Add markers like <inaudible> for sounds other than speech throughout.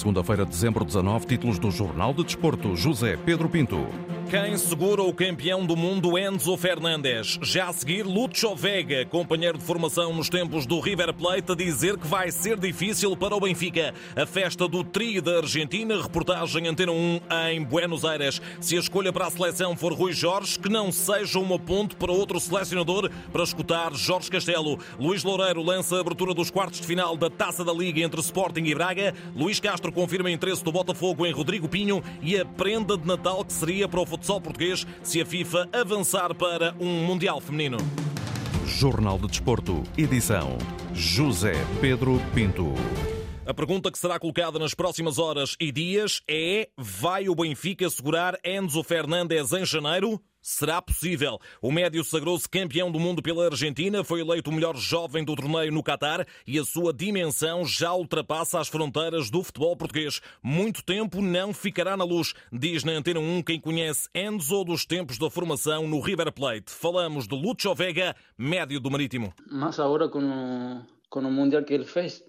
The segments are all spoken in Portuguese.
Segunda-feira, dezembro 19, títulos do Jornal de Desporto. José Pedro Pinto. Quem segura o campeão do mundo Enzo Fernandes? Já a seguir, Lucho Vega, companheiro de formação nos tempos do River Plate, a dizer que vai ser difícil para o Benfica. A festa do Tri da Argentina, reportagem Antena 1 em Buenos Aires. Se a escolha para a seleção for Rui Jorge, que não seja uma ponte para outro selecionador para escutar Jorge Castelo. Luís Loureiro lança a abertura dos quartos de final da Taça da Liga entre Sporting e Braga. Luís Castro confirma interesse do Botafogo em Rodrigo Pinho e a prenda de Natal que seria para o futsal português se a FIFA avançar para um Mundial Feminino. Jornal de Desporto, edição José Pedro Pinto. A pergunta que será colocada nas próximas horas e dias é: vai o Benfica segurar Enzo Fernandes em janeiro? Será possível. O médio sagrou-se campeão do mundo pela Argentina, foi eleito o melhor jovem do torneio no Catar e a sua dimensão já ultrapassa as fronteiras do futebol português. Muito tempo não ficará na luz, diz na Antena 1 quem conhece Enzo dos tempos da formação no River Plate. Falamos de Lucho Vega, médio do Marítimo. Mas agora com o, com o Mundial que ele fez,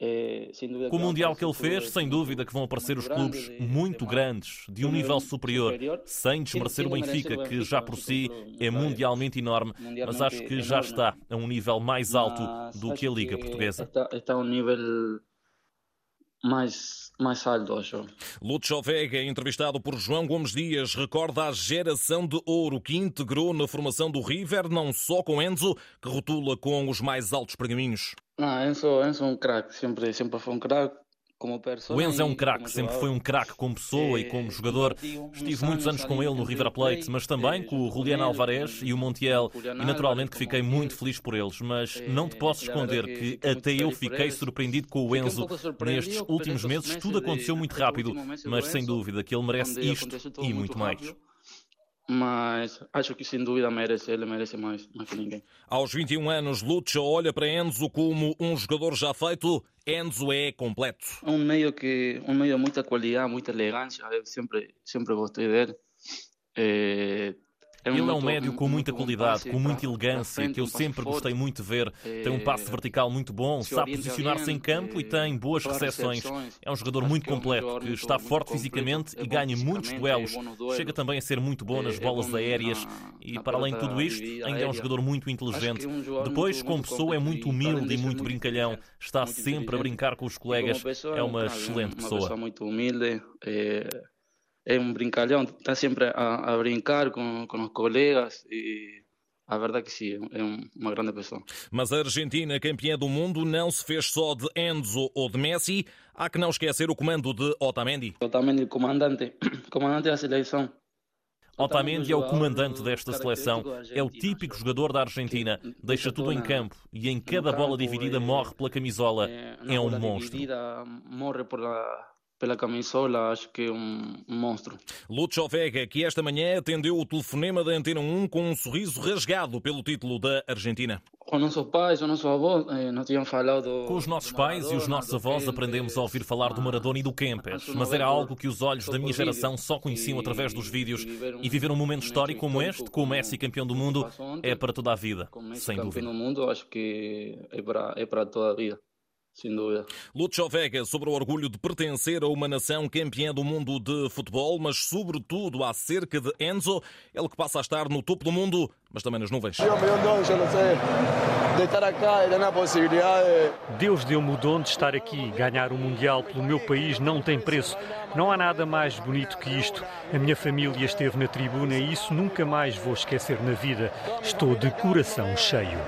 é, Com o Mundial que ele fez, sem dúvida que vão aparecer os clubes muito grandes, de um nível superior, sem desmerecer o Benfica, que já por si é mundialmente enorme, mas acho que já está a um nível mais alto do que a Liga Portuguesa. Está a um nível mais, mais alto, acho. Lúcio Vega, entrevistado por João Gomes Dias, recorda a geração de ouro que integrou na formação do River, não só com Enzo, que rotula com os mais altos pergaminhos. Não, Enzo, Enzo é um craque, sempre, sempre foi um craque. O Enzo é um craque, sempre foi um craque como pessoa e como jogador. Estive muitos anos com ele no River Plate, mas também com o Juliano Alvarez e o Montiel, e naturalmente que fiquei muito feliz por eles. Mas não te posso esconder que até eu fiquei surpreendido com o Enzo. Nestes últimos meses tudo aconteceu muito rápido, mas sem dúvida que ele merece isto e muito mais mas acho que sem dúvida merece, ele merece mais, mais que ninguém. Aos 21 anos, Lucha olha para Enzo como um jogador já feito. Enzo é completo. Um meio que um meio de muita qualidade, muita elegância. Eu sempre sempre gostei dele. É, é Ele é um médio com muita qualidade, com muita elegância, que eu sempre gostei muito de ver. Tem um passe vertical muito bom, sabe posicionar-se em campo e tem boas recepções. É um jogador muito completo, que está forte fisicamente e ganha muitos duelos. Chega também a ser muito bom nas bolas aéreas e, para além de tudo isto, ainda é um jogador muito inteligente. Depois, como pessoa, é muito humilde e muito brincalhão. Está sempre a brincar com os colegas. É uma excelente pessoa. É é um brincalhão, está sempre a, a brincar com, com os colegas e a verdade é que sim, é uma grande pessoa. Mas a Argentina, campeã do mundo, não se fez só de Enzo ou de Messi. Há que não esquecer o comando de Otamendi. Otamendi, comandante, <coughs> comandante da seleção. Otamendi é o comandante desta seleção, é o típico jogador da Argentina, deixa tudo em campo e em cada bola dividida morre pela camisola. É um monstro. Morre pela camisola, acho que é um, um monstro. Lucho Vega, que esta manhã atendeu o telefonema da Antena 1 com um sorriso rasgado pelo título da Argentina. Com nossos pais, os nossos avós, eh, não tinham falado... Com os nossos pais e os nossos avós aprendemos a ouvir falar do Maradona e do Kempes, mas era algo que os olhos da minha geração só conheciam através dos vídeos e viver um momento histórico como este, com o Messi campeão do mundo, é para toda a vida, sem dúvida. mundo, acho que é para, é para toda a vida sem dúvida. Lucho Vega sobre o orgulho de pertencer a uma nação campeã do mundo de futebol, mas sobretudo acerca de Enzo, ele que passa a estar no topo do mundo, mas também nas nuvens. Deus deu-me o dom de estar aqui. Ganhar o um Mundial pelo meu país não tem preço. Não há nada mais bonito que isto. A minha família esteve na tribuna e isso nunca mais vou esquecer na vida. Estou de coração cheio.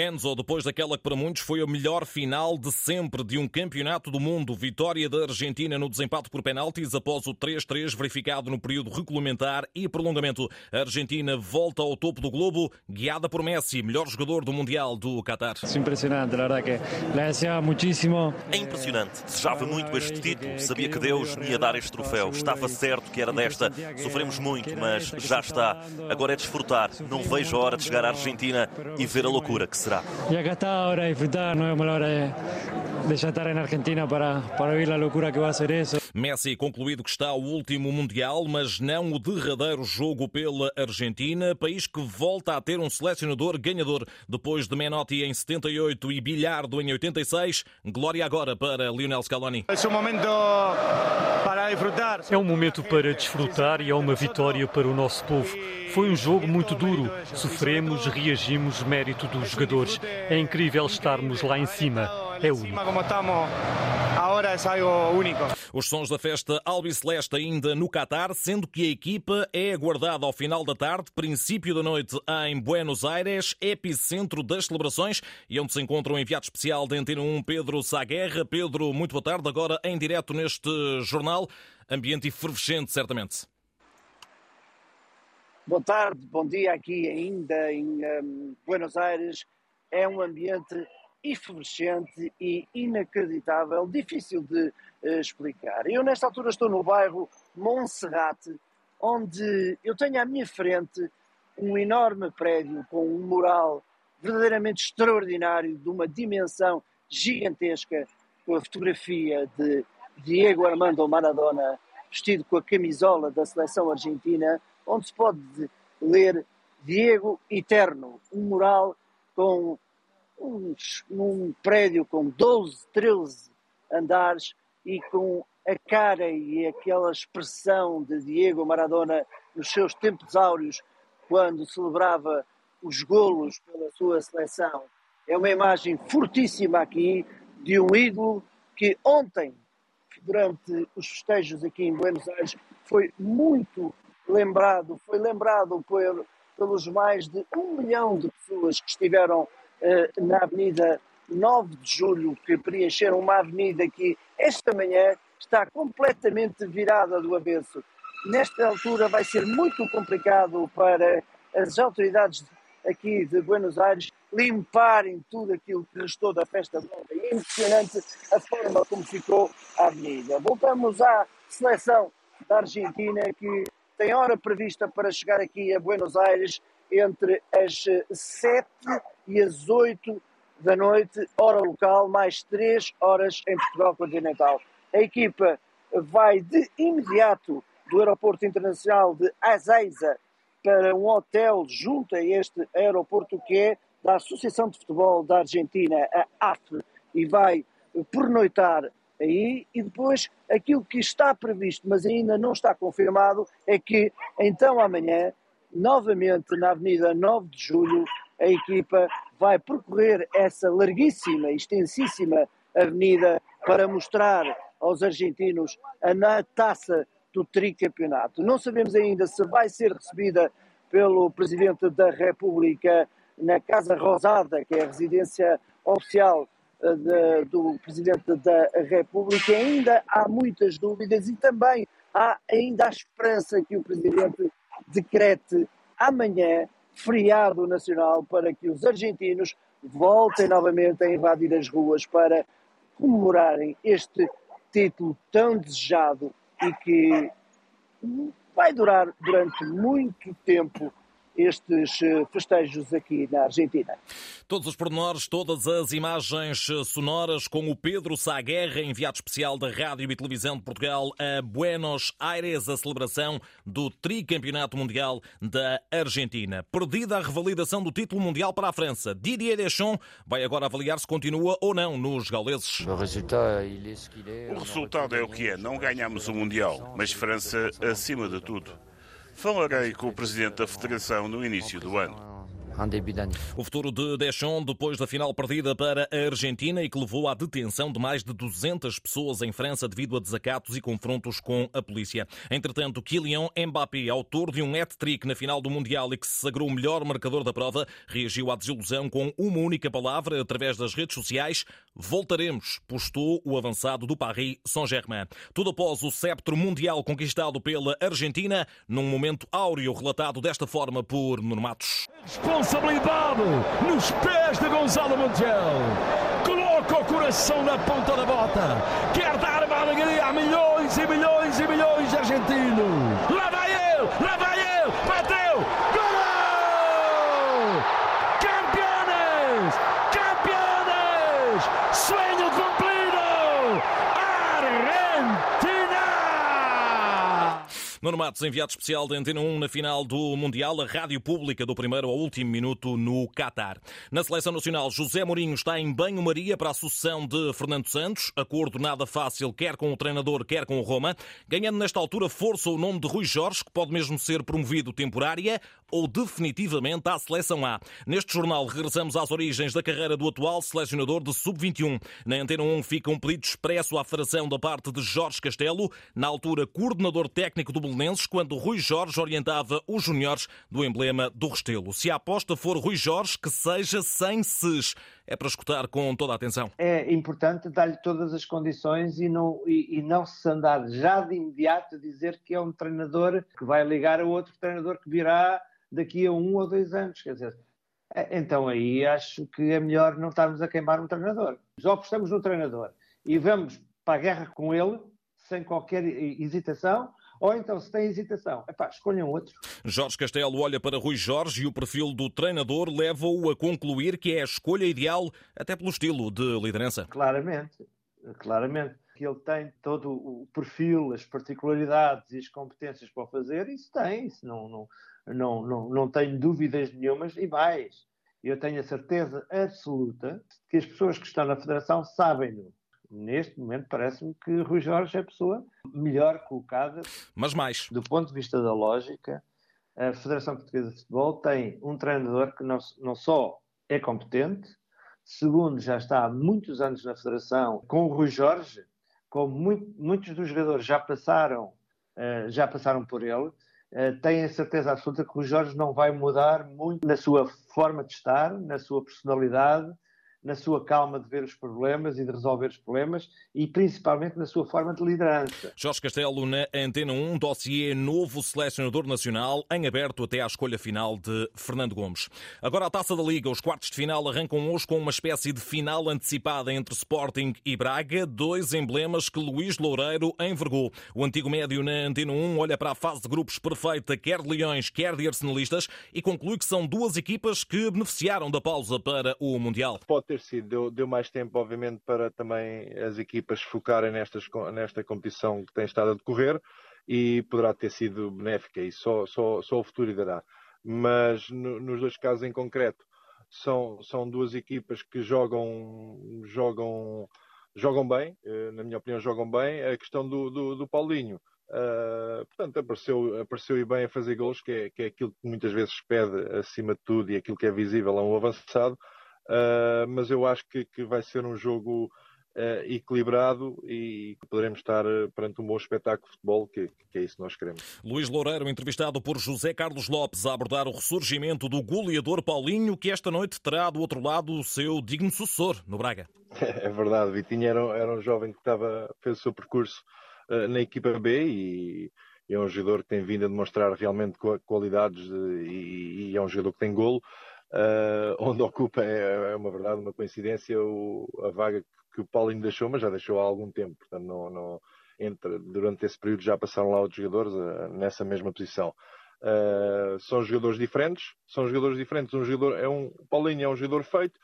Enzo, depois daquela que para muitos foi a melhor final de sempre de um campeonato do mundo, vitória da Argentina no desempate por penaltis após o 3-3 verificado no período regulamentar e prolongamento. A Argentina volta ao topo do globo, guiada por Messi, melhor jogador do Mundial do Qatar. É impressionante, a verdade que muchísimo. É impressionante, desejava muito este título, sabia que Deus me ia dar este troféu, estava certo que era desta. Sofremos muito, mas já está. Agora é desfrutar. Não vejo a hora de chegar à Argentina e ver a loucura que será. E acá está agora a disfrutar, não é uma hora de de ya estar en Argentina para, para vivir la locura que va a ser eso. Messi concluído que está o último Mundial, mas não o derradeiro jogo pela Argentina, país que volta a ter um selecionador ganhador depois de Menotti em 78 e Bilhardo em 86. Glória agora para Lionel Scaloni. É um momento para desfrutar. É um momento para desfrutar e é uma vitória para o nosso povo. Foi um jogo muito duro. Sofremos, reagimos, mérito dos jogadores. É incrível estarmos lá em cima. É único. Os sons da festa albiceleste ainda no Catar, sendo que a equipa é aguardada ao final da tarde, princípio da noite em Buenos Aires, epicentro das celebrações e onde se encontra o enviado especial da Antena 1, Pedro Saguerra. Pedro, muito boa tarde. Agora em direto neste jornal, ambiente efervescente, certamente. Boa tarde, bom dia aqui ainda em um, Buenos Aires. É um ambiente efervescente e inacreditável, difícil de uh, explicar. Eu, nesta altura, estou no bairro Monserrate, onde eu tenho à minha frente um enorme prédio com um mural verdadeiramente extraordinário, de uma dimensão gigantesca, com a fotografia de Diego Armando Maradona vestido com a camisola da seleção argentina, onde se pode ler Diego Eterno, um mural com uns, num prédio com 12, 13 andares e com a cara e aquela expressão de Diego Maradona nos seus tempos áureos, quando celebrava os golos pela sua seleção. É uma imagem fortíssima aqui de um ídolo que ontem, durante os festejos aqui em Buenos Aires, foi muito lembrado, foi lembrado por, pelos mais de um milhão de pessoas que estiveram na Avenida 9 de Julho, que preencheram uma avenida que esta manhã está completamente virada do avesso. Nesta altura vai ser muito complicado para as autoridades aqui de Buenos Aires limparem tudo aquilo que restou da festa de ontem. É impressionante a forma como ficou a avenida. Voltamos à seleção da Argentina que tem hora prevista para chegar aqui a Buenos Aires entre as 7 e as 8 da noite, hora local, mais 3 horas em Portugal continental. A equipa vai de imediato do Aeroporto Internacional de Azeiza para um hotel junto a este aeroporto que é da Associação de Futebol da Argentina, a AF, e vai pernoitar aí e depois aquilo que está previsto, mas ainda não está confirmado, é que então amanhã, novamente na Avenida 9 de Julho, a equipa vai percorrer essa larguíssima, extensíssima avenida para mostrar aos argentinos a taça do tricampeonato. Não sabemos ainda se vai ser recebida pelo Presidente da República na Casa Rosada, que é a residência oficial eh, de, do Presidente da República. Ainda há muitas dúvidas e também há ainda a esperança que o Presidente decrete amanhã feriado nacional para que os argentinos voltem novamente a invadir as ruas para comemorarem este título tão desejado e que vai durar durante muito tempo estes eh, festejos aqui na Argentina. Todos os pormenores, todas as imagens sonoras com o Pedro Saguerra, enviado especial da Rádio e Televisão de Portugal a Buenos Aires, a celebração do tricampeonato mundial da Argentina. Perdida a revalidação do título mundial para a França, Didier Deschamps vai agora avaliar se continua ou não nos gauleses. O resultado é o que é, não ganhamos o Mundial, mas França acima de tudo. Falarei com o presidente da Federação no início do ano. O futuro de Deschamps depois da final perdida para a Argentina e que levou à detenção de mais de 200 pessoas em França devido a desacatos e confrontos com a polícia. Entretanto, Kylian Mbappé, autor de um hat-trick na final do Mundial e que se sagrou o melhor marcador da prova, reagiu à desilusão com uma única palavra através das redes sociais. Voltaremos, postou o avançado do Paris Saint-Germain. Tudo após o sceptro mundial conquistado pela Argentina, num momento áureo relatado desta forma por Nuno Matos responsabilidade nos pés de Gonzalo Montiel. Coloca o coração na ponta da bota. Quer dar uma alegria a milhões e milhões e milhões de argentinos. Lá vai ele, lá vai ele, bateu, gol! Campeões! Campeões! Sonho cumprido! Matos, enviado especial da Antena 1 na final do Mundial, a rádio pública do primeiro ao último minuto no Qatar. Na seleção nacional, José Mourinho está em banho-maria para a sucessão de Fernando Santos. Acordo nada fácil, quer com o treinador, quer com o Roma. Ganhando nesta altura força o nome de Rui Jorge, que pode mesmo ser promovido temporária ou definitivamente à seleção A. Neste jornal, regressamos às origens da carreira do atual selecionador de sub-21. Na Antena 1 fica um pedido expresso à Federação da parte de Jorge Castelo, na altura coordenador técnico do Belenenses, quando Rui Jorge orientava os juniores do emblema do Restelo. Se a aposta for Rui Jorge, que seja sem SES. É para escutar com toda a atenção. É importante dar-lhe todas as condições e não, e, e não se andar já de imediato dizer que é um treinador que vai ligar a outro treinador que virá daqui a um ou dois anos. Quer dizer, é, então aí acho que é melhor não estarmos a queimar um treinador. Já apostamos no treinador e vamos para a guerra com ele sem qualquer hesitação ou então, se tem hesitação, epá, escolham outro. Jorge Castelo olha para Rui Jorge e o perfil do treinador leva-o a concluir que é a escolha ideal, até pelo estilo de liderança. Claramente, claramente. Que ele tem todo o perfil, as particularidades e as competências para o fazer, isso tem, isso não, não, não, não, não tenho dúvidas nenhumas, e mais, eu tenho a certeza absoluta que as pessoas que estão na Federação sabem-no neste momento parece-me que Rui Jorge é a pessoa melhor colocada. Mas mais. Do ponto de vista da lógica, a Federação Portuguesa de Futebol tem um treinador que não, não só é competente, segundo, já está há muitos anos na Federação, com o Rui Jorge, como muito, muitos dos jogadores já passaram, uh, já passaram por ele, uh, têm a certeza absoluta que o Jorge não vai mudar muito na sua forma de estar, na sua personalidade, na sua calma de ver os problemas e de resolver os problemas e principalmente na sua forma de liderança. Jorge Castelo na Antena 1, dossiê novo selecionador nacional em aberto até à escolha final de Fernando Gomes. Agora a Taça da Liga, os quartos de final arrancam hoje com uma espécie de final antecipada entre Sporting e Braga, dois emblemas que Luís Loureiro envergou. O antigo médio na Antena 1 olha para a fase de grupos perfeita, quer de Leões, quer de Arsenalistas, e conclui que são duas equipas que beneficiaram da pausa para o Mundial. Pode ter sido. Deu, deu mais tempo, obviamente, para também as equipas focarem nestas, nesta competição que tem estado a decorrer e poderá ter sido benéfica e só, só, só o futuro dará. Mas no, nos dois casos em concreto, são, são duas equipas que jogam, jogam, jogam bem, eh, na minha opinião, jogam bem. A questão do, do, do Paulinho. Uh, portanto, apareceu, apareceu e bem a fazer gols, que é, que é aquilo que muitas vezes pede acima de tudo e aquilo que é visível a um avançado. Uh, mas eu acho que, que, vai ser um jogo uh, equilibrado e que poderemos estar uh, perante um bom espetáculo de futebol, que, que, é isso que nós queremos. Luís Loureiro, entrevistado por José Carlos Lopes, a abordar o ressurgimento do goleador Paulinho, que esta noite terá do outro lado o seu digno sucessor no Braga. <laughs> É verdade, Vitinho era, era um jovem que estava, fez o seu percurso na equipa B e é um jogador que tem vindo a demonstrar realmente qualidades e, e é um jogador que tem golo uh, <laughs> onde ocupa, é, é, uma verdade, uma coincidência, o, a vaga que o Paulinho deixou, mas já deixou há algum tempo, portanto, não, não, entre, durante esse período já passaram lá outros jogadores uh, nessa mesma posição. Uh, são jogadores diferentes, são jogadores diferentes. Um jogador é um, Paulinho é um jogador feito,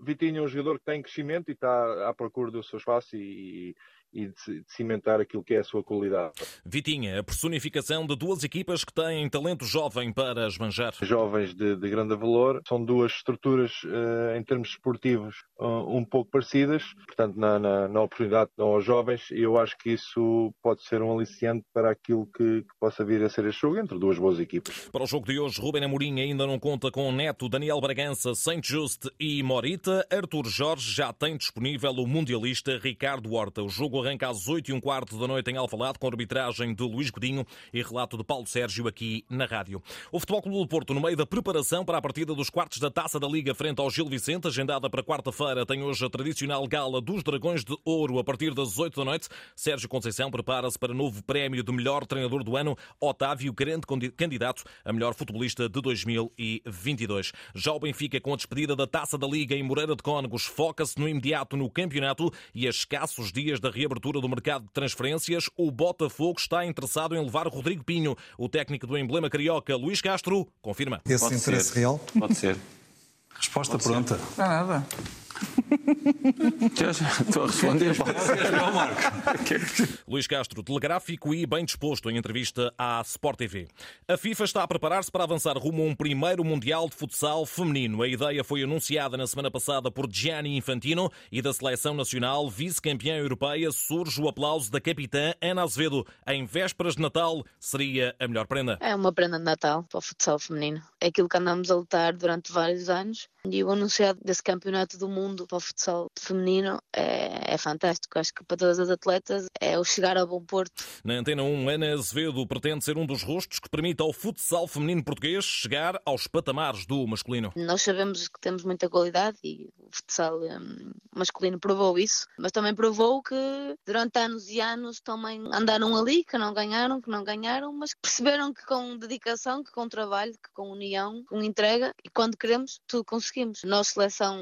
Vitinho é um jogador que tem crescimento e está à procura do seu espaço e, e de cimentar aquilo que é a sua qualidade. Vitinha, a personificação de duas equipas que têm talento jovem para esbanjar. Jovens de, de grande valor, são duas estruturas uh, em termos esportivos uh, um pouco parecidas, portanto, na, na, na oportunidade que dão aos jovens, e eu acho que isso pode ser um aliciante para aquilo que, que, possa vir a ser este jogo entre duas boas equipas. Para o jogo de hoje, Ruben Amorim ainda não conta com Neto, Daniel Bragança, Saint Just e Morita. Arthur Jorge já tem disponível o mundialista Ricardo Horta. O jogo arranca às 8 e um quarto da noite em Alvalade, com arbitragem de Luís Godinho e relato de Paulo Sérgio aqui na rádio. O Futebol Clube do Porto, no meio da preparação para a partida dos quartos da Taça da Liga frente ao Gil Vicente, agendada para quarta-feira, tem hoje a tradicional gala dos Dragões de Ouro a partir das 8 da noite. Sérgio Conceição prepara-se para novo prémio de melhor treinador do ano, Otávio, grande candidato a melhor futebolista de 2022. Já o Benfica, com a despedida da Taça da Liga em Moreira de Cónegos, foca-se no imediato no campeonato e a escassos dias da reabertura abertura do mercado de transferências, o Botafogo está interessado em levar Rodrigo Pinho. O técnico do emblema carioca, Luís Castro, confirma. Esse Pode interesse ser. real? Pode ser. Resposta Pode pronta. Ser. Não é nada. <laughs> Estou a responder. Luís Castro, telegráfico e bem disposto em entrevista à Sport TV. A FIFA está a preparar-se para avançar rumo a um primeiro Mundial de Futsal feminino. A ideia foi anunciada na semana passada por Gianni Infantino e da Seleção Nacional, vice-campeã europeia, surge o aplauso da capitã Ana Azevedo. Em vésperas de Natal, seria a melhor prenda? É uma prenda de Natal para o futsal feminino. É aquilo que andamos a lutar durante vários anos e o anunciado desse campeonato do mundo para o futsal feminino é, é, fantástico. Acho que para todas as atletas é o chegar ao bom porto. Na Antena 1, Ana Azevedo pretende ser um dos rostos que permite ao futsal feminino português chegar aos patamares do masculino. Nós sabemos que temos muita qualidade e o futsal um, masculino provou isso, mas também provou que durante anos e anos também andaram ali, que não ganharam, que não ganharam, mas perceberam que com dedicação, que com trabalho, que com união, com entrega e quando queremos, tudo conseguimos. Nós, seleção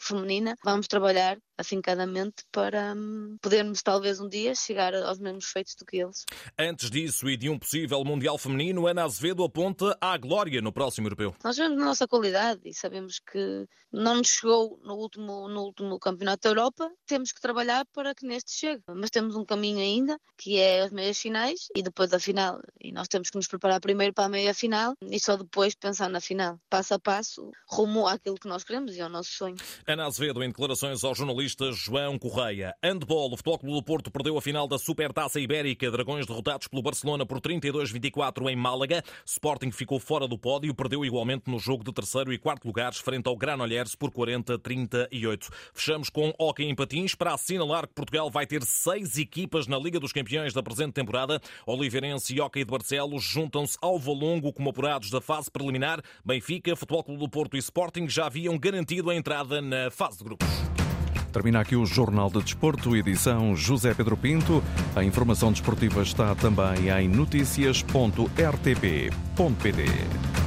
feminina, vamos trabalhar afincadamente para hum, podermos talvez um dia chegar aos mesmos feitos do que eles. Antes disso e de um possível Mundial Feminino, Ana Azevedo aponta à glória no próximo europeu. Nós vemos a nossa qualidade e sabemos que não nos chegou no último, no último Campeonato da Europa, temos que trabalhar para que neste chegue. Mas temos um caminho ainda, que é as meias finais e depois a final. E nós temos que nos preparar primeiro para a meia final e só depois pensar na final. Passo a passo, rumo àquilo que nós queremos e ao nosso sonho. Ana Azevedo, declarações aos jornalistas João Correia. Handball, o Futebol Clube do Porto perdeu a final da Supertaça Ibérica. Dragões derrotados pelo Barcelona por 32-24 em Málaga. Sporting ficou fora do pódio, perdeu igualmente no jogo de terceiro e quarto lugares frente ao Granollers por 40-38. Fechamos com Hockey em Patins para assinalar que Portugal vai ter seis equipas na Liga dos Campeões da presente temporada. Oliveirense e Hockey de Barcelos juntam-se ao Valongo como apurados da fase preliminar. Benfica, Futebol Clube do Porto e Sporting já haviam garantido a entrada na fase de grupos. Termina aqui o Jornal de Desporto, edição José Pedro Pinto. A informação desportiva está também em noticias.rtp.pt.